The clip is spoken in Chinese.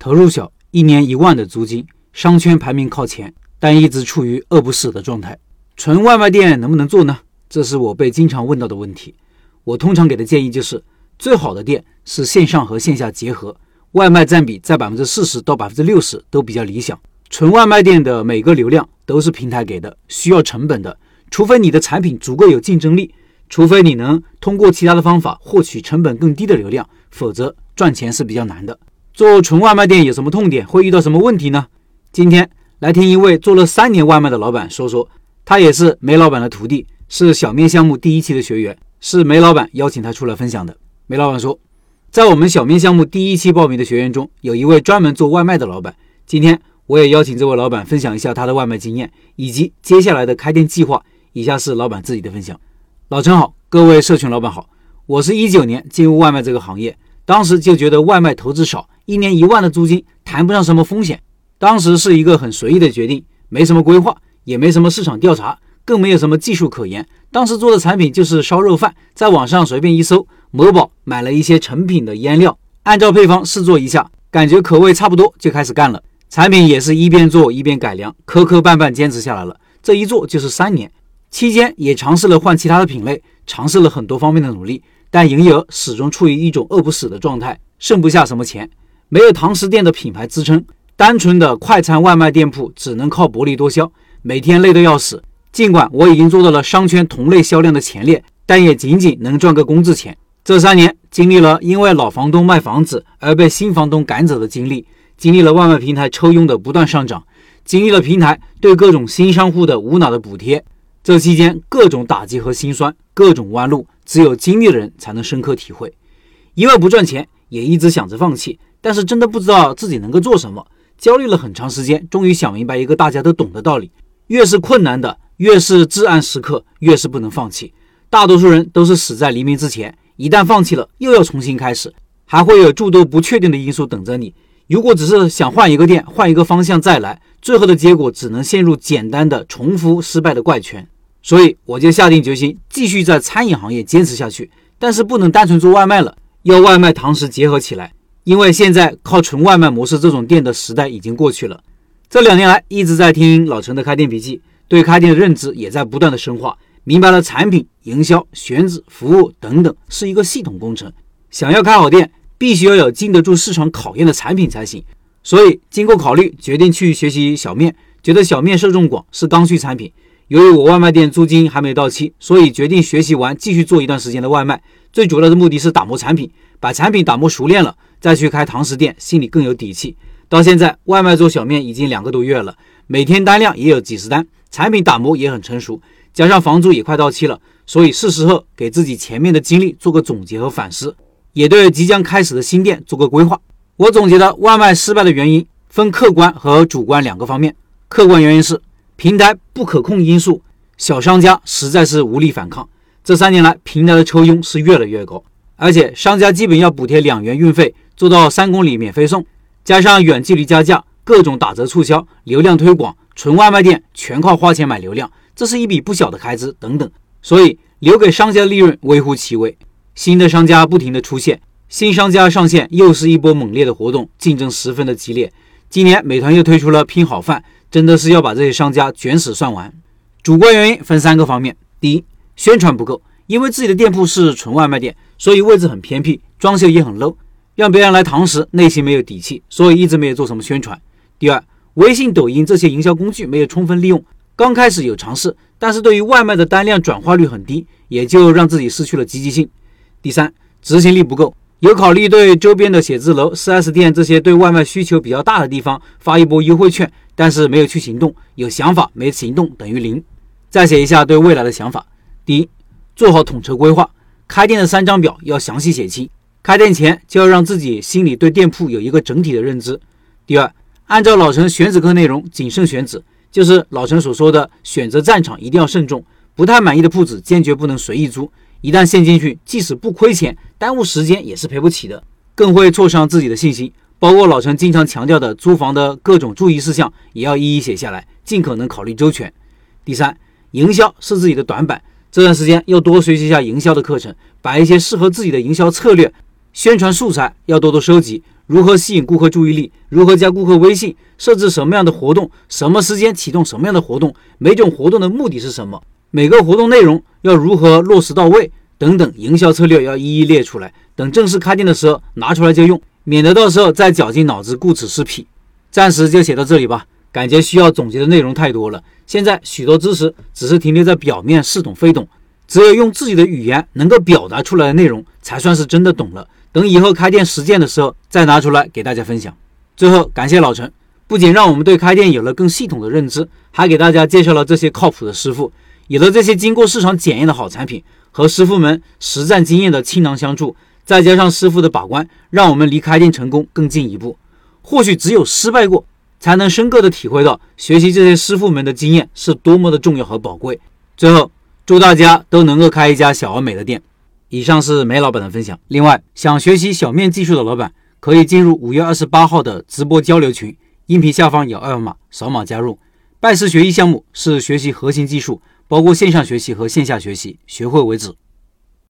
投入小，一年一万的租金，商圈排名靠前，但一直处于饿不死的状态。纯外卖店能不能做呢？这是我被经常问到的问题。我通常给的建议就是，最好的店是线上和线下结合，外卖占比在百分之四十到百分之六十都比较理想。纯外卖店的每个流量都是平台给的，需要成本的。除非你的产品足够有竞争力，除非你能通过其他的方法获取成本更低的流量，否则赚钱是比较难的。做纯外卖店有什么痛点？会遇到什么问题呢？今天来听一位做了三年外卖的老板说说，他也是梅老板的徒弟，是小面项目第一期的学员，是梅老板邀请他出来分享的。梅老板说，在我们小面项目第一期报名的学员中，有一位专门做外卖的老板。今天我也邀请这位老板分享一下他的外卖经验以及接下来的开店计划。以下是老板自己的分享。老陈好，各位社群老板好，我是一九年进入外卖这个行业，当时就觉得外卖投资少。一年一万的租金，谈不上什么风险。当时是一个很随意的决定，没什么规划，也没什么市场调查，更没有什么技术可言。当时做的产品就是烧肉饭，在网上随便一搜，某宝买了一些成品的腌料，按照配方试做一下，感觉口味差不多，就开始干了。产品也是一边做一边改良，磕磕绊绊坚持下来了。这一做就是三年，期间也尝试了换其他的品类，尝试了很多方面的努力，但营业额始终处于一种饿不死的状态，剩不下什么钱。没有堂食店的品牌支撑，单纯的快餐外卖店铺只能靠薄利多销，每天累得要死。尽管我已经做到了商圈同类销量的前列，但也仅仅能赚个工资钱。这三年经历了因为老房东卖房子而被新房东赶走的经历，经历了外卖平台抽佣的不断上涨，经历了平台对各种新商户的无脑的补贴。这期间各种打击和心酸，各种弯路，只有经历的人才能深刻体会。因为不赚钱，也一直想着放弃。但是真的不知道自己能够做什么，焦虑了很长时间，终于想明白一个大家都懂的道理：越是困难的，越是至暗时刻，越是不能放弃。大多数人都是死在黎明之前，一旦放弃了，又要重新开始，还会有诸多不确定的因素等着你。如果只是想换一个店、换一个方向再来，最后的结果只能陷入简单的重复失败的怪圈。所以我就下定决心继续在餐饮行业坚持下去，但是不能单纯做外卖了，要外卖堂食结合起来。因为现在靠纯外卖模式这种店的时代已经过去了。这两年来一直在听老陈的开店笔记，对开店的认知也在不断的深化，明白了产品、营销、选址、服务等等是一个系统工程。想要开好店，必须要有经得住市场考验的产品才行。所以经过考虑，决定去学习小面，觉得小面受众广，是刚需产品。由于我外卖店租金还没有到期，所以决定学习完继续做一段时间的外卖。最主要的目的是打磨产品，把产品打磨熟练了。再去开堂食店，心里更有底气。到现在，外卖做小面已经两个多月了，每天单量也有几十单，产品打磨也很成熟，加上房租也快到期了，所以是时候给自己前面的经历做个总结和反思，也对即将开始的新店做个规划。我总结的外卖失败的原因分客观和主观两个方面。客观原因是平台不可控因素，小商家实在是无力反抗。这三年来，平台的抽佣是越来越高，而且商家基本要补贴两元运费。做到三公里免费送，加上远距离加价、各种打折促销、流量推广，纯外卖店全靠花钱买流量，这是一笔不小的开支。等等，所以留给商家的利润微乎其微。新的商家不停的出现，新商家上线又是一波猛烈的活动，竞争十分的激烈。今年美团又推出了拼好饭，真的是要把这些商家卷死算完。主观原因分三个方面：第一，宣传不够，因为自己的店铺是纯外卖店，所以位置很偏僻，装修也很 low。让别人来堂食，内心没有底气，所以一直没有做什么宣传。第二，微信、抖音这些营销工具没有充分利用，刚开始有尝试，但是对于外卖的单量转化率很低，也就让自己失去了积极性。第三，执行力不够，有考虑对周边的写字楼、4S 店这些对外卖需求比较大的地方发一波优惠券，但是没有去行动，有想法没行动等于零。再写一下对未来的想法：第一，做好统筹规划，开店的三张表要详细写清。开店前就要让自己心里对店铺有一个整体的认知。第二，按照老陈选址课内容，谨慎选址，就是老陈所说的选择战场一定要慎重。不太满意的铺子坚决不能随意租，一旦陷进去，即使不亏钱，耽误时间也是赔不起的，更会挫伤自己的信心。包括老陈经常强调的租房的各种注意事项，也要一一写下来，尽可能考虑周全。第三，营销是自己的短板，这段时间要多学习一下营销的课程，把一些适合自己的营销策略。宣传素材要多多收集，如何吸引顾客注意力，如何加顾客微信，设置什么样的活动，什么时间启动什么样的活动，每种活动的目的是什么，每个活动内容要如何落实到位，等等，营销策略要一一列出来，等正式开店的时候拿出来就用，免得到时候再绞尽脑汁顾此失彼。暂时就写到这里吧，感觉需要总结的内容太多了。现在许多知识只是停留在表面，似懂非懂。只有用自己的语言能够表达出来的内容，才算是真的懂了。等以后开店实践的时候，再拿出来给大家分享。最后，感谢老陈，不仅让我们对开店有了更系统的认知，还给大家介绍了这些靠谱的师傅。有了这些经过市场检验的好产品和师傅们实战经验的倾囊相助，再加上师傅的把关，让我们离开店成功更进一步。或许只有失败过，才能深刻的体会到学习这些师傅们的经验是多么的重要和宝贵。最后。祝大家都能够开一家小而美的店。以上是梅老板的分享。另外，想学习小面技术的老板可以进入五月二十八号的直播交流群，音频下方有二维码，扫码加入。拜师学艺项目是学习核心技术，包括线上学习和线下学习，学会为止。